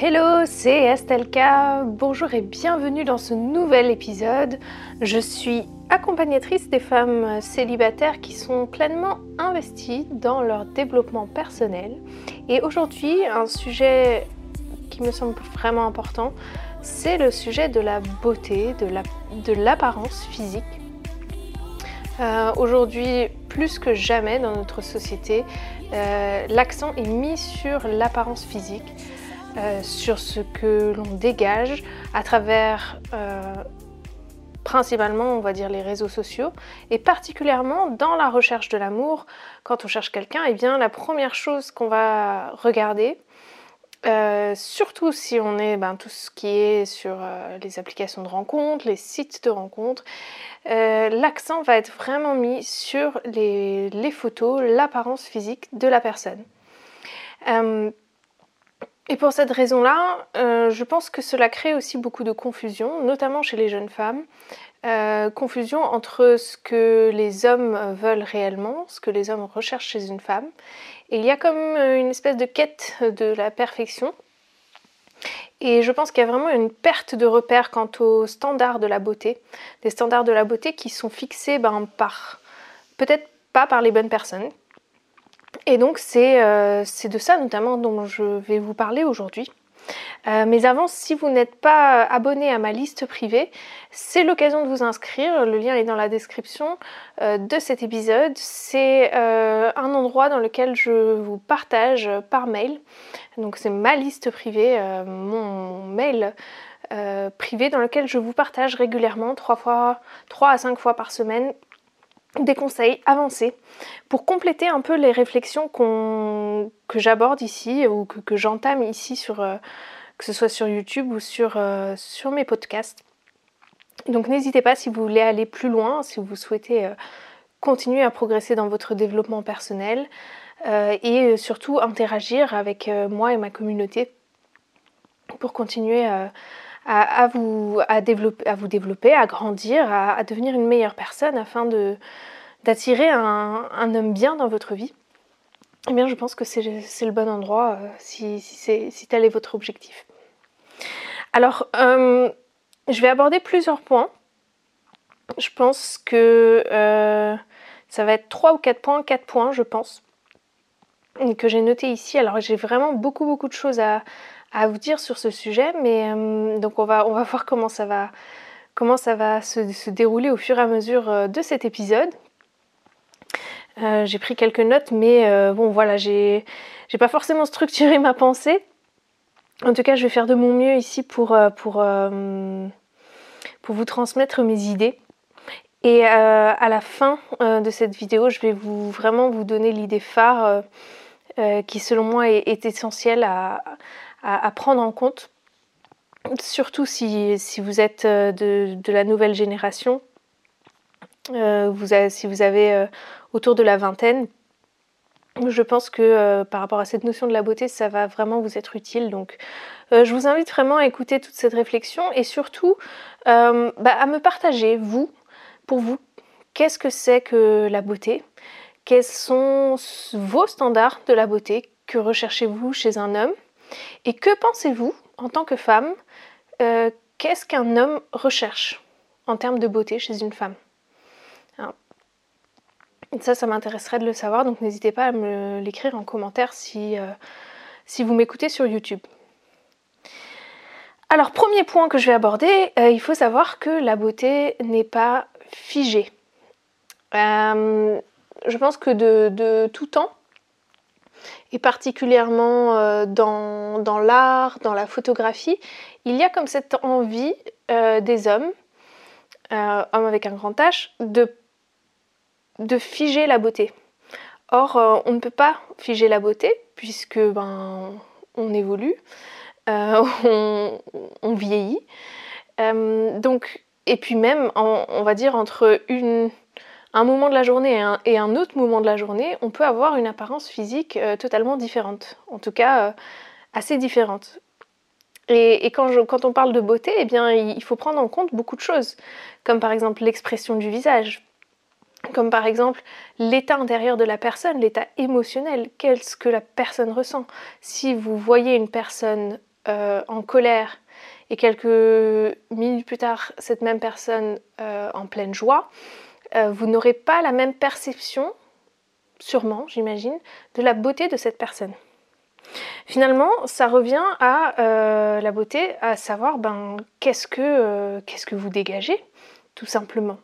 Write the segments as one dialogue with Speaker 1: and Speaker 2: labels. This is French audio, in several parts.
Speaker 1: Hello, c'est Estelka. Bonjour et bienvenue dans ce nouvel épisode. Je suis accompagnatrice des femmes célibataires qui sont pleinement investies dans leur développement personnel. Et aujourd'hui, un sujet qui me semble vraiment important, c'est le sujet de la beauté, de l'apparence physique. Euh, aujourd'hui, plus que jamais dans notre société, euh, l'accent est mis sur l'apparence physique. Euh, sur ce que l'on dégage à travers euh, principalement, on va dire, les réseaux sociaux, et particulièrement dans la recherche de l'amour, quand on cherche quelqu'un, et eh bien la première chose qu'on va regarder, euh, surtout si on est ben, tout ce qui est sur les applications de rencontres, les sites de rencontres, l'accent va être vraiment mis sur les, les photos, l'apparence physique de la personne. Et pour cette raison-là, euh, je pense que cela crée aussi beaucoup de confusion, notamment chez les jeunes femmes. Euh, confusion entre ce que les hommes veulent réellement, ce que les hommes recherchent chez une femme. Il y a comme une espèce de quête de la perfection. Et je pense qu'il y a vraiment une perte de repère quant aux standards de la beauté. Des standards de la beauté qui sont fixés ben, par, peut-être pas par les bonnes personnes, et donc euh, c'est de ça notamment dont je vais vous parler aujourd'hui. Euh, mais avant, si vous n'êtes pas abonné à ma liste privée, c'est l'occasion de vous inscrire. Le lien est dans la description euh, de cet épisode. C'est un endroit dans lequel je vous partage par mail. Donc c'est ma liste privée, mon mail privé dans lequel je vous partage régulièrement, 3, fois, 3 à 5 fois par semaine, des conseils avancés pour compléter un peu les réflexions que j'aborde ici ou que, j'entame ici sur euh, que ce soit sur YouTube ou sur, euh, sur mes podcasts. Donc n'hésitez pas si vous voulez aller plus loin, si vous souhaitez euh, continuer à progresser dans votre développement personnel et surtout interagir avec moi et ma communauté pour continuer à à, vous, à, développer, à vous développer, à grandir, à, devenir une meilleure personne afin d'attirer un, un, homme bien dans votre vie, eh bien je pense que c'est le bon endroit euh, si, si, si tel est votre objectif. Alors, euh, je vais aborder plusieurs points. Je pense que euh, ça va être 3 ou 4 points, 4 points je pense, que j'ai noté ici. Alors j'ai vraiment beaucoup beaucoup de choses à, à vous dire sur ce sujet, mais euh, donc on va, on va voir comment ça va, comment ça va se, dérouler au fur et à mesure euh, de cet épisode. Euh, j'ai pris quelques notes, mais bon voilà, j'ai, j'ai pas forcément structuré ma pensée. En tout cas, je vais faire de mon mieux ici pour, pour, pour vous transmettre mes idées. Et à la fin de cette vidéo, je vais vous vraiment vous donner l'idée phare qui, selon moi, est, essentielle à, prendre en compte, surtout si, vous êtes euh, de, la nouvelle génération, euh, si vous avez euh, autour de la vingtaine. Je pense que par rapport à cette notion de la beauté, ça va vraiment vous être utile. Donc, je vous invite vraiment à écouter toute cette réflexion et surtout bah, à me partager, vous, pour vous, qu'est-ce que c'est que la beauté? Quels sont vos standards de la beauté Que recherchez-vous chez un homme? Et que pensez-vous, en tant que femme, euh, qu'est-ce qu'un homme recherche en termes de beauté chez une femme? Ça, ça m'intéresserait de le savoir, donc n'hésitez pas à me l'écrire en commentaire si, euh, vous m'écoutez sur YouTube. Alors, premier point que je vais aborder, euh, il faut savoir que la beauté n'est pas figée. je pense que de tout temps, et particulièrement euh, dans, l'art, dans la photographie, il y a comme cette envie euh, des hommes, euh, hommes avec un grand H, de, de figer la beauté. Or, on ne peut pas figer la beauté puisque ben, on évolue, on, vieillit. donc, et puis même, on va dire entre une un moment de la journée et un, autre moment de la journée, on peut avoir une apparence physique euh, totalement différente, en tout cas euh, assez différente. Et, quand, on parle de beauté, eh bien, il faut prendre en compte beaucoup de choses, comme par exemple l'expression du visage, comme par exemple l'état intérieur de la personne, l'état émotionnel, qu'est-ce que la personne ressent. Si vous voyez une personne en colère et quelques minutes plus tard cette même personne en pleine joie, vous n'aurez pas la même perception, sûrement j'imagine, de la beauté de cette personne. Finalement, ça revient à la beauté, à savoir ben, qu'est-ce que, qu'est-ce que vous dégagez, tout simplement.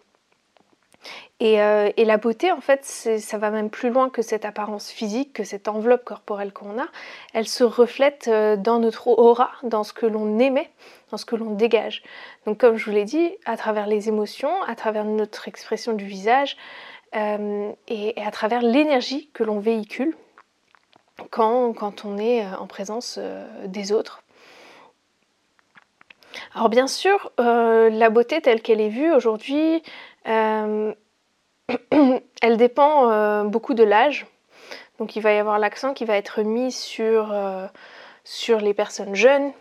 Speaker 1: Euh, et, la beauté, en fait, ça va même plus loin que cette apparence physique, que cette enveloppe corporelle qu'on a. Elle se reflète euh, dans notre aura, dans ce que l'on émet, dans ce que l'on dégage. Donc, comme je vous l'ai dit, à travers les émotions, à travers notre expression du visage euh, et, à travers l'énergie que l'on véhicule quand, quand, on est en présence des autres. Alors bien sûr, la beauté telle qu'elle est vue aujourd'hui, elle dépend euh, beaucoup de l'âge. Donc il va y avoir l'accent qui va être mis sur, euh, les personnes jeunes.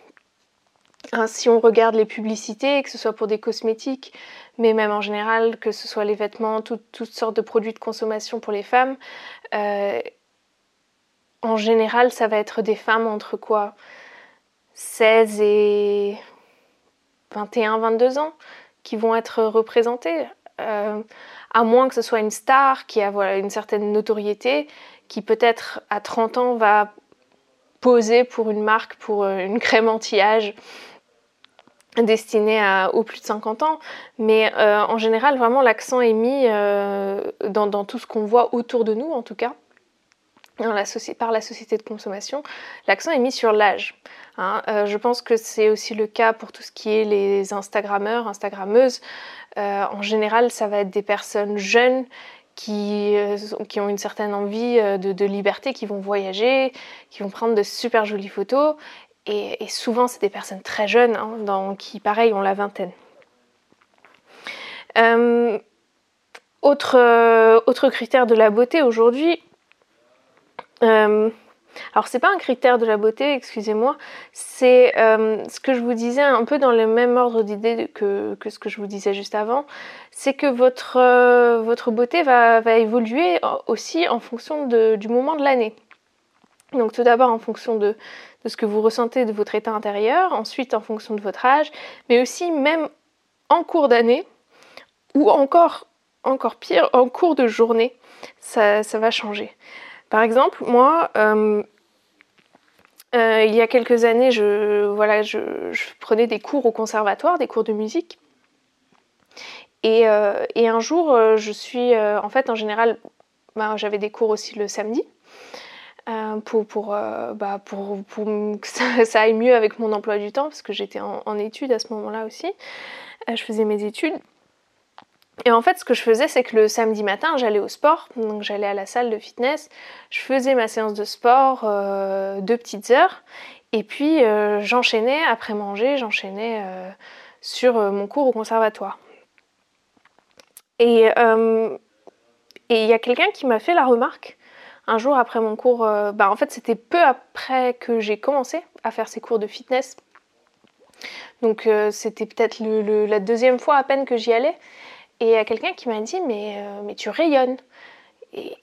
Speaker 1: Hein, si on regarde les publicités, que ce soit pour des cosmétiques, mais même en général, que ce soit les vêtements, toutes sortes de produits de consommation pour les femmes, euh, en général, ça va être des femmes entre quoi? 16 et 21, 22 ans qui vont être représentées à moins que ce soit une star qui a une certaine notoriété, qui peut-être à 30 ans va poser pour une marque, pour euh, une crème anti-âge destinée à, aux plus de 50 ans. Mais euh, en général, vraiment, l'accent est mis euh, dans, tout ce qu'on voit autour de nous, en tout cas. Par la société de consommation, l'accent est mis sur l'âge. Hein. je pense que c'est aussi le cas pour tout ce qui est les Instagrammeurs, Instagrammeuses. Euh, en général, ça va être des personnes jeunes qui, euh, ont une certaine envie euh, de, liberté, qui vont voyager, qui vont prendre de super jolies photos. Et, souvent, c'est des personnes très jeunes, hein, qui, pareil, ont la vingtaine. autre critère de la beauté aujourd'hui, alors c'est pas un critère de la beauté, excusez-moi, c'est euh, ce que je vous disais un peu dans le même ordre d'idée que, ce que je vous disais juste avant, c'est que votre, euh, votre beauté va, évoluer aussi en fonction du moment de l'année. Donc tout d'abord en fonction de, ce que vous ressentez de votre état intérieur, ensuite en fonction de votre âge, mais aussi même en cours d'année, ou encore, encore pire, en cours de journée, ça, va changer. Par exemple, moi, euh, euh, il y a quelques années, je, voilà, je, prenais des cours au conservatoire, des cours de musique. Et, euh, un jour, je suis, en fait, en général, bah, j'avais des cours aussi le samedi. pour, pour, bah, pour, que ça, aille mieux avec mon emploi du temps, parce que j'étais en, études à ce moment-là aussi. je faisais mes études. Et en fait, ce que je faisais, c'est que le samedi matin, j'allais au sport, donc j'allais à la salle de fitness, je faisais ma séance de sport euh, deux petites heures, et puis euh, j'enchaînais, après manger, j'enchaînais euh, sur mon cours au conservatoire. Et il y a quelqu'un qui m'a fait la remarque un jour après mon cours, bah en fait c'était peu après que j'ai commencé à faire ces cours de fitness. Donc c'était peut-être la deuxième fois à peine que j'y allais. Et il y a quelqu'un qui m'a dit mais, euh, mais tu rayonnes. Et,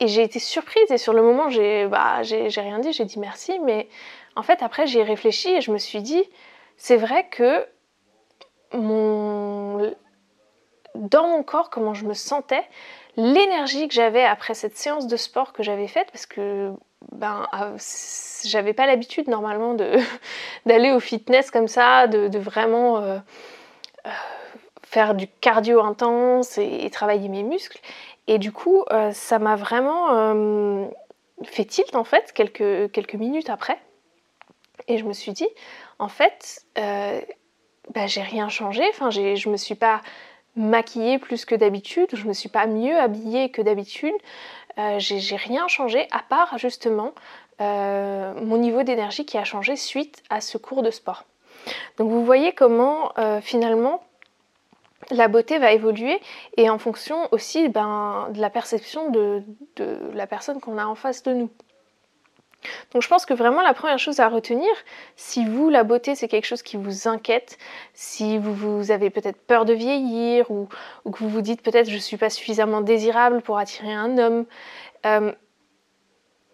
Speaker 1: j'ai été surprise et sur le moment j'ai bah, rien dit, j'ai dit merci. Mais en fait après j'ai réfléchi et je me suis dit c'est vrai que mon... dans mon corps comment je me sentais, l'énergie que j'avais après cette séance de sport que j'avais faite parce que ben, ah, j'avais pas l'habitude normalement d'aller au fitness comme ça, de, vraiment euh, euh, faire du cardio intense et, travailler mes muscles. Et du coup, euh, ça m'a vraiment euh, fait tilt en fait quelques, quelques minutes après. Et je me suis dit, en fait, euh, bah, j'ai rien changé. Enfin, je me suis pas maquillée plus que d'habitude, je me suis pas mieux habillée que d'habitude. j'ai rien changé à part justement mon niveau d'énergie qui a changé suite à ce cours de sport. Donc vous voyez comment finalement la beauté va évoluer et en fonction aussi ben, de la perception de, la personne qu'on a en face de nous. Donc je pense que vraiment la première chose à retenir, si vous, la beauté, c'est quelque chose qui vous inquiète, si vous, avez peut-être peur de vieillir ou, que vous vous dites peut-être je ne suis pas suffisamment désirable pour attirer un homme, euh,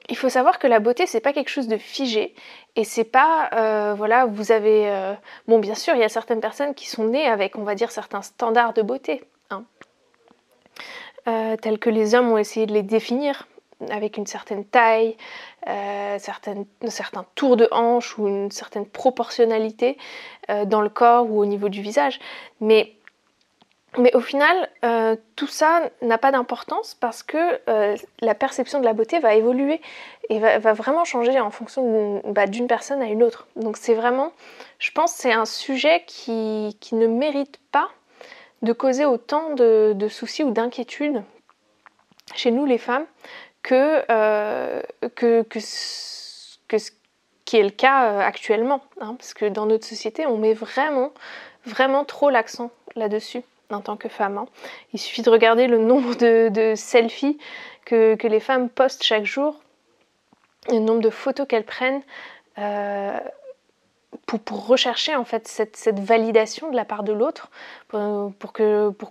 Speaker 1: il faut savoir que la beauté c'est pas quelque chose de figé. Et c'est pas euh, voilà vous avez euh, bon bien sûr il y a certaines personnes qui sont nées avec on va dire certains standards de beauté hein, euh, tels que les hommes ont essayé de les définir avec une certaine taille, certaines, certains tours de hanche ou une certaine proportionnalité dans le corps ou au niveau du visage. Mais mais au final, euh, tout ça n'a pas d'importance parce que euh, la perception de la beauté va évoluer et va, vraiment changer en fonction bah, d'une personne à une autre. Donc c'est vraiment, je pense, c'est un sujet qui, ne mérite pas de causer autant de, soucis ou d'inquiétudes chez nous les femmes que, euh, que, que, ce qui est le cas actuellement. Hein, parce que dans notre société, on met vraiment, vraiment trop l'accent là-dessus en tant que femme. Hein. Il suffit de regarder le nombre de, selfies que, les femmes postent chaque jour, le nombre de photos qu'elles prennent euh, pour, rechercher en fait cette, validation de la part de l'autre, pour, pour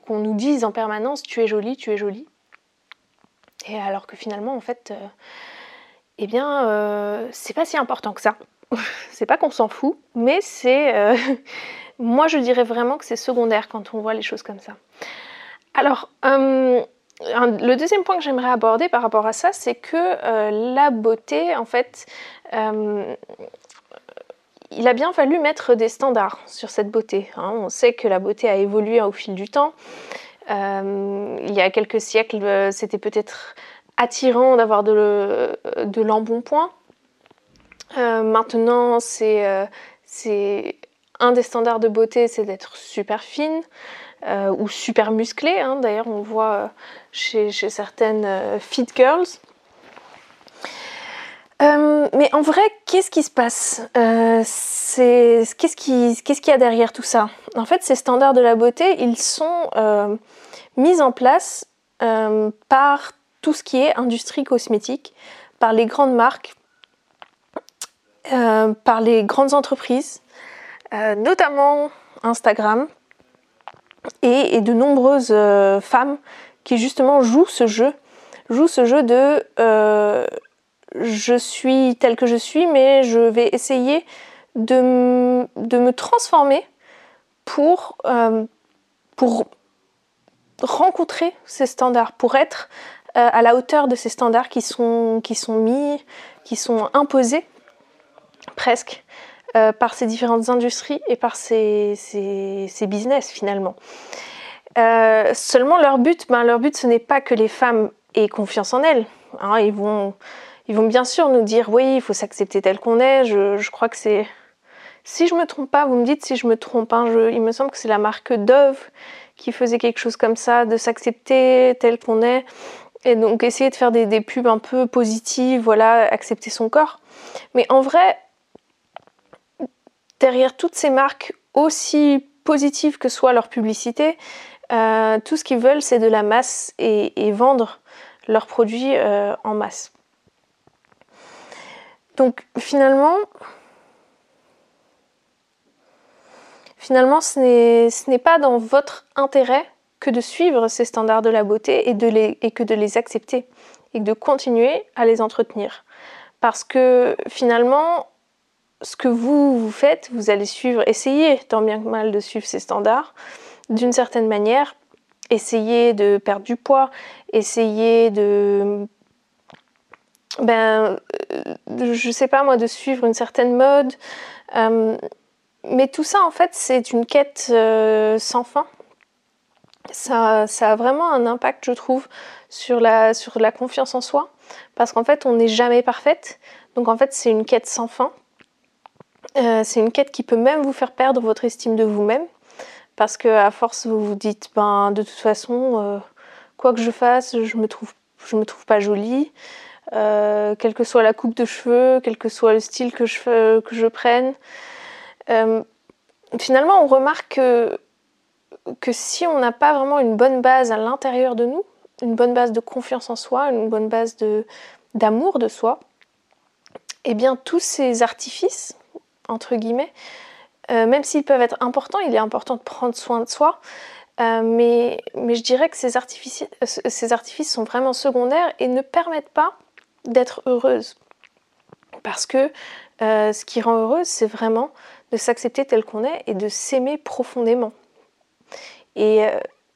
Speaker 1: qu'on nous dise en permanence tu es jolie, tu es jolie. Et alors que finalement en fait, euh, eh bien euh, c'est pas si important que ça. c'est pas qu'on s'en fout, mais c'est moi, je dirais vraiment que c'est secondaire quand on voit les choses comme ça. Alors, euh, le deuxième point que j'aimerais aborder par rapport à ça, c'est que euh, la beauté, en fait, euh, il a bien fallu mettre des standards sur cette beauté. Hein. On sait que la beauté a évolué au fil du temps. il y a quelques siècles, c'était peut-être attirant d'avoir de, de l'embonpoint. maintenant, c'est un des standards de beauté, c'est d'être super fine euh, ou super musclée. Hein. D'ailleurs, on voit euh, chez, certaines euh, fit girls. mais en vrai, qu'est-ce qui se passe? Qu'est-ce qu'il y a derrière tout ça? En fait, ces standards de la beauté, ils sont mis en place par tout ce qui est industrie cosmétique, par les grandes marques, par les grandes entreprises, euh, notamment Instagram, et, de nombreuses euh, femmes qui justement jouent ce jeu, jouent ce jeu de euh, je suis telle que je suis, mais je vais essayer de, de me transformer pour, pour rencontrer ces standards, pour être à la hauteur de ces standards qui sont, qui sont mis, qui sont imposés presque euh, par ces différentes industries et par ces, business finalement. Euh, seulement leur but, ben, leur but ce n'est pas que les femmes aient confiance en elles. Hein. ils, vont, ils vont bien sûr nous dire oui, il faut s'accepter tel qu'on est. Je, crois que c'est... Si je me trompe pas, vous me dites si je me trompe, hein, il me semble que c'est la marque Dove qui faisait quelque chose comme ça, de s'accepter tel qu'on est. Et donc essayer de faire des, des, pubs un peu positives, voilà, accepter son corps. Mais en vrai, derrière toutes ces marques, aussi positives que soit leur publicité, euh, tout ce qu'ils veulent, c'est de la masse et, vendre leurs produits euh, en masse. Donc finalement, finalement, ce n'est pas dans votre intérêt que de suivre ces standards de la beauté et, que de les accepter et de continuer à les entretenir. Parce que finalement, ce que vous, faites, vous allez suivre, essayer tant bien que mal de suivre ces standards. D'une certaine manière, essayer de perdre du poids, essayer de ben euh, je sais pas moi de suivre une certaine mode. Euh, mais tout ça en fait c'est une quête euh, sans fin. Ça, ça, a vraiment un impact je trouve sur la, sur la confiance en soi. Parce qu'en fait on n'est jamais parfaite. Donc en fait c'est une quête sans fin euh, c'est une quête qui peut même vous faire perdre votre estime de vous-même parce que à force vous vous dites ben de toute façon euh, quoi que je fasse je me trouve me trouve pas jolie. Euh, quelle que soit la coupe de cheveux quel que soit le style que je que prenne. Finalement on remarque que, si on n'a pas vraiment une bonne base à l'intérieur de nous une bonne base de confiance en soi une bonne base d'amour de soi eh bien tous ces artifices entre guillemets. Euh, même s'ils peuvent être importants, il est important de prendre soin de soi. Euh, mais, mais, je dirais que ces artifices, euh, ces artifices sont vraiment secondaires et ne permettent pas d'être heureuse. Parce que ce qui rend heureuse, c'est vraiment de s'accepter tel qu'on est et de s'aimer profondément. Et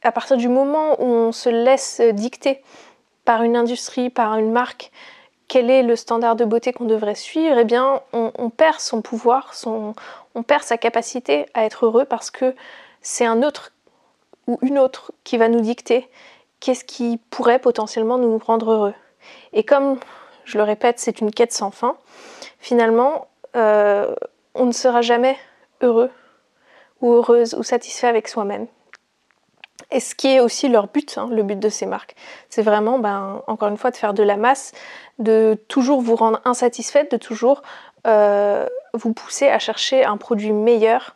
Speaker 1: à partir du moment où on se laisse dicter par une industrie, par une marque, quel est le standard de beauté qu'on devrait suivre, eh bien, on, perd son pouvoir, on perd sa capacité à être heureux parce que c'est un autre ou une autre qui va nous dicter qu'est-ce qui pourrait potentiellement nous rendre heureux. Et comme je le répète, c'est une quête sans fin, finalement, euh, on ne sera jamais heureux ou heureuse ou satisfait avec soi-même. Et ce qui est aussi leur but, hein, le but de ces marques, c'est vraiment, ben, encore une fois, de faire de la masse, de toujours vous rendre insatisfaite, de toujours euh, vous pousser à chercher un produit meilleur,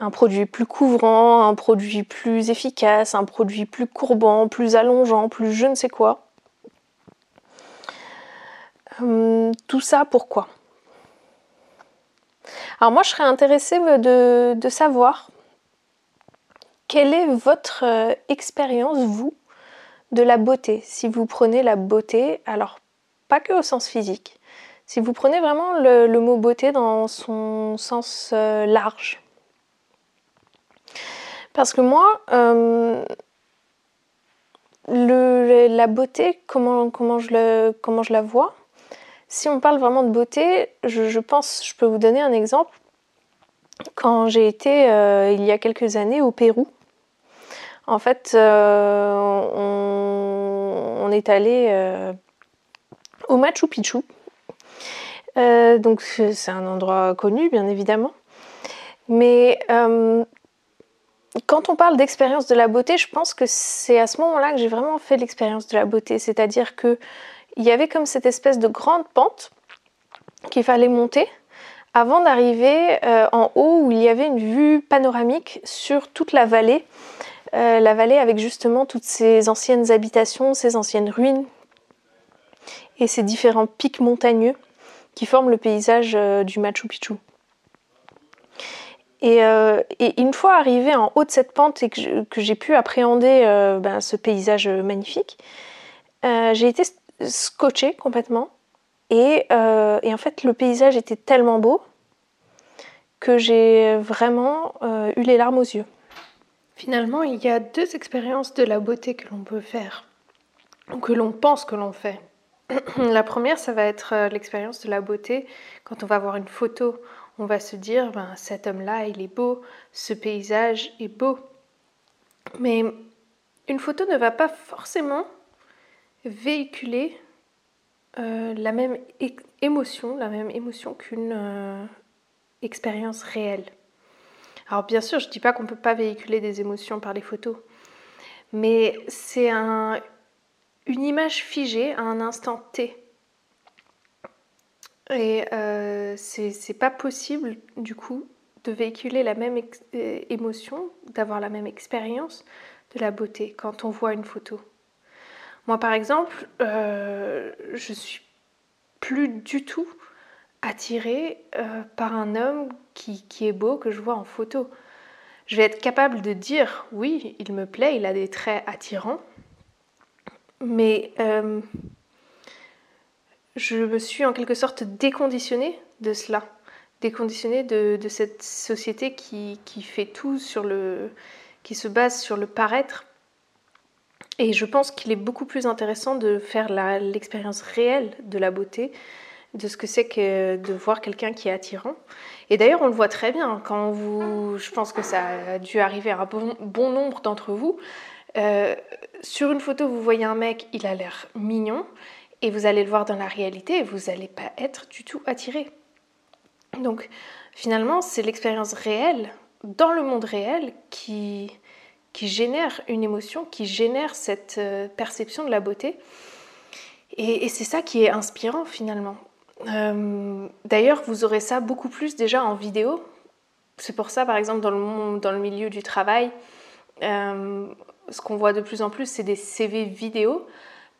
Speaker 1: un produit plus couvrant, un produit plus efficace, un produit plus courbant, plus allongeant, plus je ne sais quoi. Hum, tout ça pourquoi? Alors moi je serais intéressée de, de savoir quelle est votre euh, expérience, vous, de la beauté? Si vous prenez la beauté, alors pas que au sens physique, si vous prenez vraiment le, mot beauté dans son sens euh, large. Parce que moi, euh, la beauté, comment, je la vois? Si on parle vraiment de beauté, je pense, je peux vous donner un exemple. Quand j'ai été il y a quelques années au Pérou, en fait, euh, on, est allé euh, au Machu Picchu. Euh, donc c'est un endroit connu, bien évidemment. Mais quand on parle d'expérience de la beauté, je pense que c'est à ce moment-là que j'ai vraiment fait l'expérience de la beauté. C'est-à-dire qu'il y avait comme cette espèce de grande pente qu'il fallait monter avant d'arriver en haut où il y avait une vue panoramique sur toute la vallée euh, la vallée avec justement toutes ces anciennes habitations, ces anciennes ruines et ces différents pics montagneux qui forment le paysage euh, du Machu Picchu. Euh, et, une fois arrivé en haut de cette pente et que j'ai pu appréhender ben, ce paysage magnifique, j'ai été scotché complètement. et, en fait, le paysage était tellement beau que j'ai vraiment eu les larmes aux yeux. Finalement, il y a deux expériences de la beauté que l'on peut faire, ou que l'on pense que l'on fait. la première, ça va être euh, l'expérience de la beauté. Quand on va voir une photo, on va se dire, ben, cet homme-là, il est beau, ce paysage est beau. Mais une photo ne va pas forcément véhiculer euh, la même émotion, la même émotion qu'une euh, expérience réelle. Alors bien sûr, je ne dis pas qu'on ne peut pas véhiculer des émotions par les photos, mais c'est un, une image figée à un instant T. Et euh, c'est pas possible du coup de véhiculer la même euh, émotion, d'avoir la même expérience de la beauté quand on voit une photo. Moi par exemple, euh, je suis plus du tout attirée euh, par un homme qui, est beau, que je vois en photo. Je vais être capable de dire oui, il me plaît, il a des traits attirants, mais euh, je me suis en quelque sorte déconditionnée de cela, déconditionnée de, cette société qui, fait tout sur le. qui se base sur le paraître. Et je pense qu'il est beaucoup plus intéressant de faire l'expérience réelle de la beauté, de ce que c'est que de voir quelqu'un qui est attirant. Et d'ailleurs, on le voit très bien quand vous, je pense que ça a dû arriver à bon, nombre d'entre vous. Euh, sur une photo, vous voyez un mec, il a l'air mignon, et vous allez le voir dans la réalité, et vous n'allez pas être du tout attiré. Donc, finalement, c'est l'expérience réelle, dans le monde réel, qui, qui génère une émotion, qui génère cette euh, perception de la beauté. et c'est ça qui est inspirant finalement. Euh, d'ailleurs, vous aurez ça beaucoup plus déjà en vidéo. C'est pour ça, par exemple, dans le, milieu du travail, euh, ce qu'on voit de plus en plus, c'est des CV vidéo,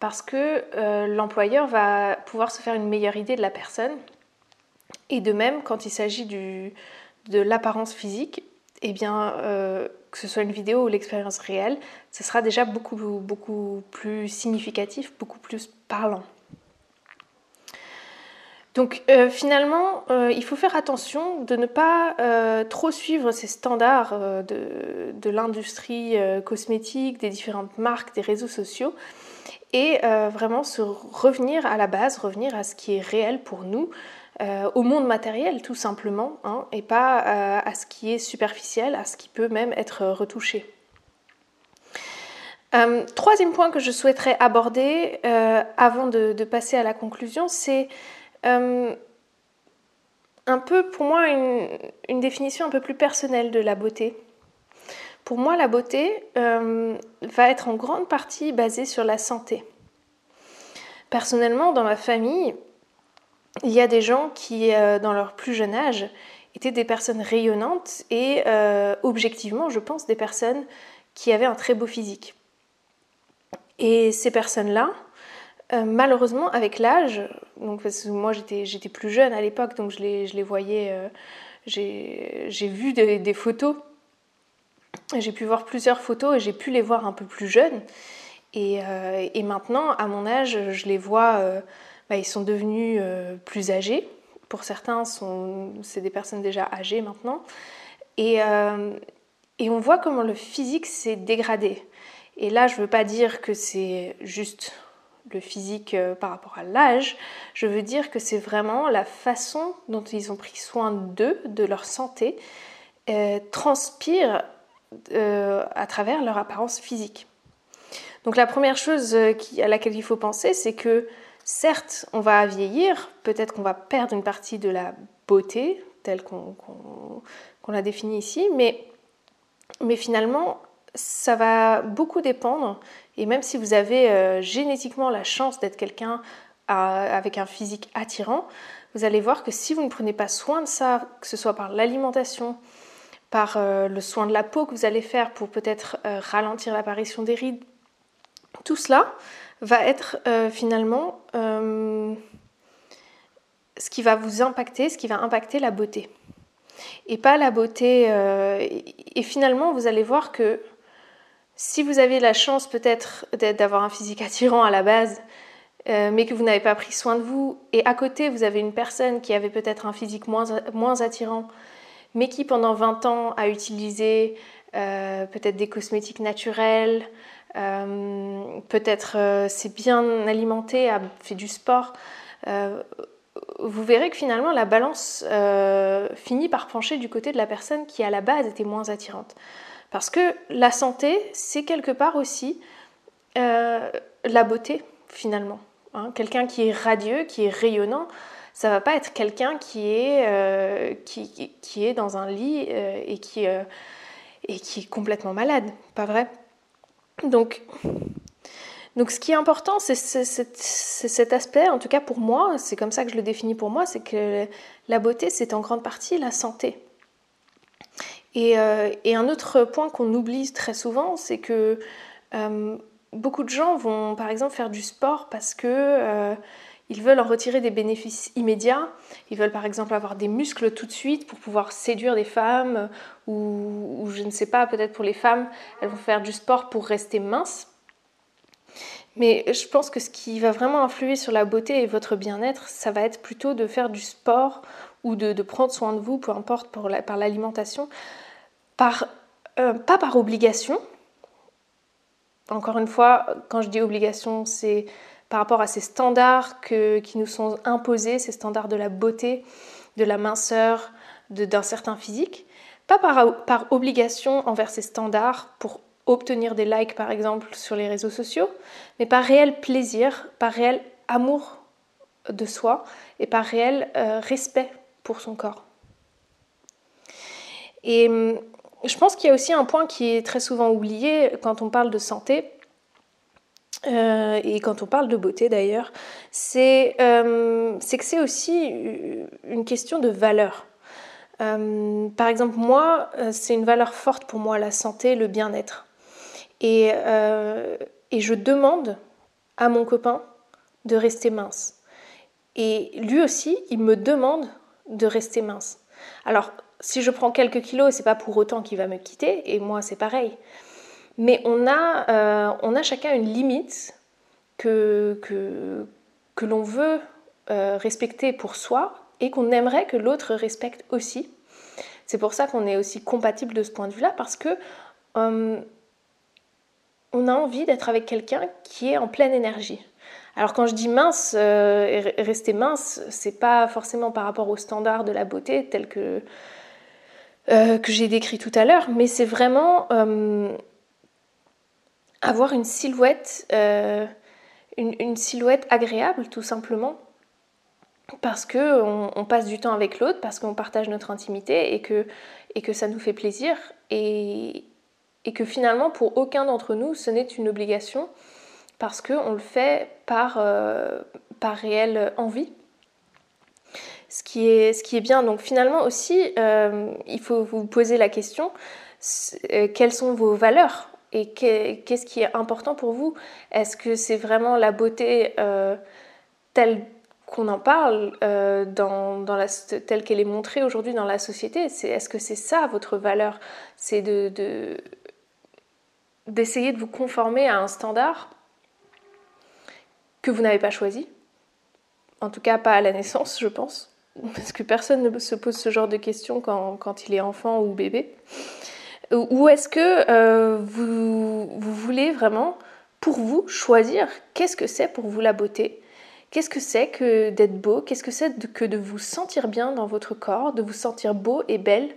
Speaker 1: parce que euh, l'employeur va pouvoir se faire une meilleure idée de la personne. Et de même, quand il s'agit de l'apparence physique, eh bien, que ce soit une vidéo ou l'expérience réelle, ce sera déjà beaucoup, beaucoup plus significatif, beaucoup plus parlant. Donc euh, finalement, euh, il faut faire attention de ne pas euh, trop suivre ces standards de, l'industrie cosmétique, des différentes marques, des réseaux sociaux, et vraiment se revenir à la base, revenir à ce qui est réel pour nous, au monde matériel tout simplement, hein, et pas à ce qui est superficiel, à ce qui peut même être retouché. troisième point que je souhaiterais aborder avant de, passer à la conclusion, c'est euh, un peu pour moi une, définition un peu plus personnelle de la beauté. Pour moi, la beauté euh, va être en grande partie basée sur la santé. Personnellement, dans ma famille, il y a des gens qui, euh, dans leur plus jeune âge, étaient des personnes rayonnantes et objectivement, je pense, des personnes qui avaient un très beau physique. Et ces personnes-là, euh, malheureusement, avec l'âge, donc moi j'étais plus jeune à l'époque, donc je les, voyais, euh, j'ai vu des, photos, j'ai pu voir plusieurs photos et j'ai pu les voir un peu plus jeunes. Et, euh, maintenant, à mon âge, je les vois, bah, ils sont devenus plus âgés. Pour certains, c'est des personnes déjà âgées maintenant. Et on voit comment le physique s'est dégradé. Et là, je ne veux pas dire que c'est juste le physique euh, par rapport à l'âge, je veux dire que c'est vraiment la façon dont ils ont pris soin d'eux, de leur santé, euh, transpire euh, à travers leur apparence physique. Donc la première chose à laquelle il faut penser, c'est que certes, on va vieillir, peut-être qu'on va perdre une partie de la beauté telle qu'on l'a définie ici, mais finalement, ça va beaucoup dépendre et même si vous avez euh, génétiquement la chance d'être quelqu'un avec un physique attirant, vous allez voir que si vous ne prenez pas soin de ça, que ce soit par l'alimentation, par euh, le soin de la peau que vous allez faire pour peut-être euh, ralentir l'apparition des rides, tout cela va être finalement ce qui va vous impacter, ce qui va impacter la beauté. Et pas la beauté. et finalement, vous allez voir que si vous avez la chance peut-être d'avoir un physique attirant à la base, euh, mais que vous n'avez pas pris soin de vous, et à côté vous avez une personne qui avait peut-être un physique moins, attirant, mais qui pendant 20 ans a utilisé euh, peut-être des cosmétiques naturels, euh, peut-être s'est bien alimenté, a fait du sport, vous verrez que finalement la balance finit par pencher du côté de la personne qui à la base était moins attirante. Parce que la santé, c'est quelque part aussi euh, la beauté, finalement. Hein. quelqu'un qui est radieux, qui est rayonnant, ça va pas être quelqu'un qui, est euh, qui, est dans un lit euh, et, qui, et qui est complètement malade, pas vrai? Donc, donc ce qui est important, c'est cet aspect, en tout cas pour moi, c'est comme ça que je le définis pour moi, c'est que la beauté, c'est en grande partie la santé. Euh, et, un autre point qu'on oublie très souvent, c'est que euh, beaucoup de gens vont par exemple faire du sport parce que euh, ils veulent en retirer des bénéfices immédiats. Ils veulent par exemple avoir des muscles tout de suite pour pouvoir séduire des femmes ou, ou je ne sais pas, peut-être pour les femmes, elles vont faire du sport pour rester minces. Mais je pense que ce qui va vraiment influer sur la beauté et votre bien-être, ça va être plutôt de faire du sport ou de, prendre soin de vous, peu importe par l'alimentation, par, euh, pas par obligation. Encore une fois, quand je dis obligation, c'est par rapport à ces standards qui nous sont imposés, ces standards de la beauté, de la minceur, d'un certain physique. Pas par, par obligation envers ces standards pour obtenir des likes par exemple sur les réseaux sociaux, mais par réel plaisir, par réel amour de soi et par réel euh, respect pour son corps. Et hum, je pense qu'il y a aussi un point qui est très souvent oublié quand on parle de santé, euh, et quand on parle de beauté d'ailleurs, c'est hum, que c'est aussi une question de valeur. Hum, par exemple, moi, euh, c'est une valeur forte pour moi, la santé, le bien-être. Euh, et je demande à mon copain de rester mince. Et lui aussi, il me demande de rester mince. Alors, si je prends quelques kilos, c'est pas pour autant qu'il va me quitter, et moi c'est pareil. Mais on a, euh, on a chacun une limite que, que, que l'on veut respecter pour soi et qu'on aimerait que l'autre respecte aussi. C'est pour ça qu'on est aussi compatible de ce point de vue-là, parce que on a envie d'être avec quelqu'un qui est en pleine énergie. Alors quand je dis mince, rester mince, c'est pas forcément par rapport aux standards de la beauté tel que euh, que j'ai décrit tout à l'heure, mais c'est vraiment euh, avoir une silhouette, euh, une, silhouette agréable tout simplement, parce que on, passe du temps avec l'autre, parce qu'on partage notre intimité et que, et que ça nous fait plaisir, et, et que finalement pour aucun d'entre nous ce n'est une obligation, parce qu'on le fait par, par réelle envie. Ce qui est, ce qui est bien. Donc finalement aussi, euh, il faut vous poser la question, euh, quelles sont vos valeurs et qu'est-ce qui est important pour vous? Est-ce que c'est vraiment la beauté euh, telle qu'on en parle, dans, dans, la, telle qu'elle est montrée aujourd'hui dans la société? Est-ce que c'est ça votre valeur? C'est de, d'essayer de vous conformer à un standard que vous n'avez pas choisi. En tout cas pas à la naissance, je pense. Parce que personne ne se pose ce genre de questions quand, il est enfant ou bébé. Ou est-ce que euh, vous, voulez vraiment, pour vous, choisir qu'est-ce que c'est pour vous la beauté? Qu'est-ce que c'est que d'être beau? Qu'est-ce que c'est que de vous sentir bien dans votre corps, de vous sentir beau et belle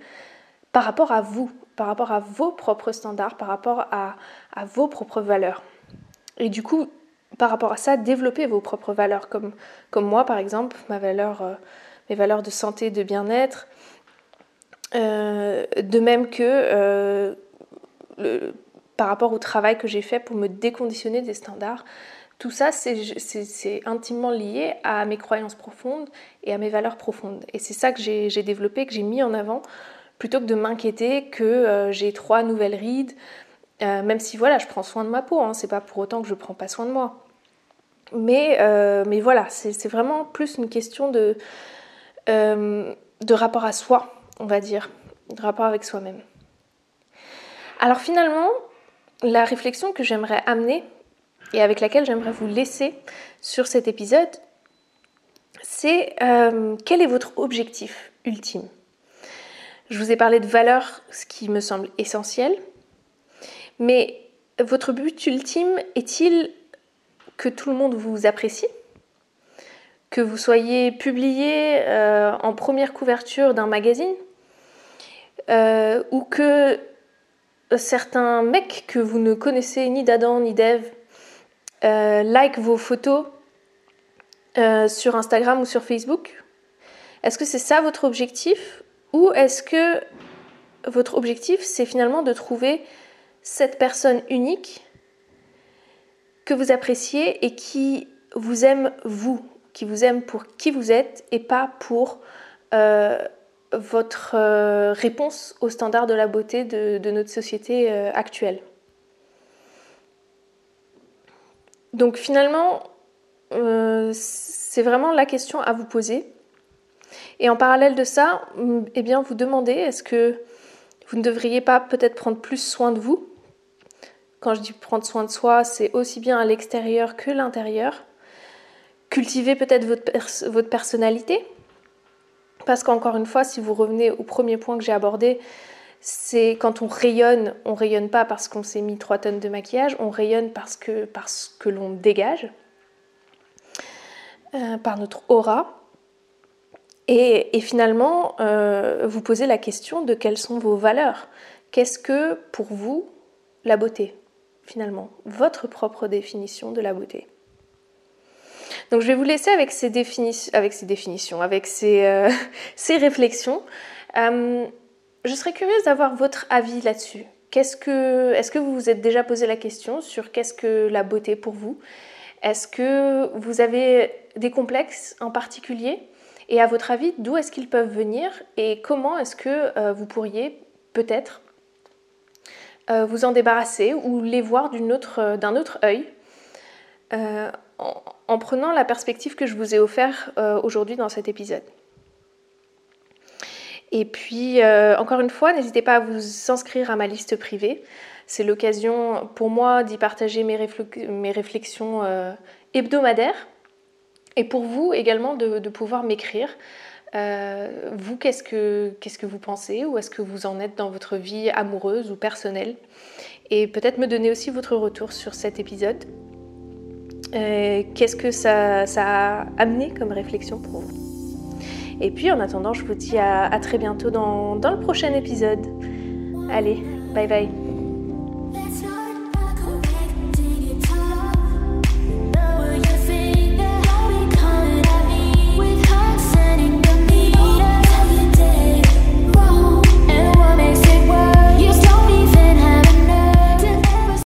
Speaker 1: par rapport à vous, par rapport à vos propres standards, par rapport à, vos propres valeurs? Et du coup, par rapport à ça, développer vos propres valeurs, comme, comme moi par exemple, ma valeur... Euh, mes valeurs de santé, de bien-être. Euh, de même que euh, par rapport au travail que j'ai fait pour me déconditionner des standards, tout ça, c'est intimement lié à mes croyances profondes et à mes valeurs profondes. Et c'est ça que j'ai développé, que j'ai mis en avant, plutôt que de m'inquiéter que j'ai trois nouvelles rides, même si voilà, je prends soin de ma peau, hein, c'est pas pour autant que je prends pas soin de moi. Mais, mais voilà, c'est vraiment plus une question de, euh, de rapport à soi, on va dire, de rapport avec soi-même. Alors finalement, la réflexion que j'aimerais amener et avec laquelle j'aimerais vous laisser sur cet épisode, c'est euh, quel est votre objectif ultime? Je vous ai parlé de valeurs, ce qui me semble essentiel, mais votre but ultime est-il que tout le monde vous apprécie que vous soyez publié euh, en première couverture d'un magazine euh, ou que certains mecs que vous ne connaissez ni d'Adam ni d'Ève euh, like vos photos sur Instagram ou sur Facebook Est-ce que c'est ça votre objectif ou est-ce que votre objectif c'est finalement de trouver cette personne unique que vous appréciez et qui vous aime vous qui vous aime pour qui vous êtes et pas pour euh, votre euh, réponse aux standards de la beauté de, notre société euh, actuelle. Donc finalement, c'est vraiment la question à vous poser. Et en parallèle de ça, mm, eh bien, vous demandez est-ce que vous ne devriez pas peut-être prendre plus soin de vous? Quand je dis prendre soin de soi, c'est aussi bien à l'extérieur que l'intérieur cultiver peut-être votre, votre personnalité. Parce qu'encore une fois, si vous revenez au premier point que j'ai abordé, c'est quand on rayonne, on rayonne pas parce qu'on s'est mis 3 tonnes de maquillage, on rayonne parce que, parce que l'on dégage, euh, par notre aura. Et, finalement, euh, vous posez la question de quelles sont vos valeurs? Qu'est-ce que pour vous la beauté, finalement Votre propre définition de la beauté. Donc je vais vous laisser avec ces, avec ces définitions, avec ces, euh, réflexions. Euh, je serais curieuse d'avoir votre avis là-dessus. Est-ce que vous vous êtes déjà posé la question sur qu'est-ce que la beauté pour vous? Est-ce que vous avez des complexes en particulier? Et à votre avis, d'où est-ce qu'ils peuvent venir? Et comment est-ce que euh, vous pourriez peut-être vous en débarrasser ou les voir d'un autre, œil en, prenant la perspective que je vous ai offerte euh, aujourd'hui dans cet épisode. Et puis, euh, encore une fois, n'hésitez pas à vous inscrire à ma liste privée. C'est l'occasion pour moi d'y partager mes, réflexions euh, hebdomadaires Et pour vous également de, pouvoir m'écrire. Euh, vous, qu'est-ce que, que vous pensez Où est-ce que vous en êtes dans votre vie amoureuse ou personnelle? Et peut-être me donner aussi votre retour sur cet épisode. Euh, qu'est-ce que ça, ça, a amené comme réflexion pour vous? Et puis en attendant, je vous dis à, très bientôt dans, dans le prochain épisode. Allez, bye bye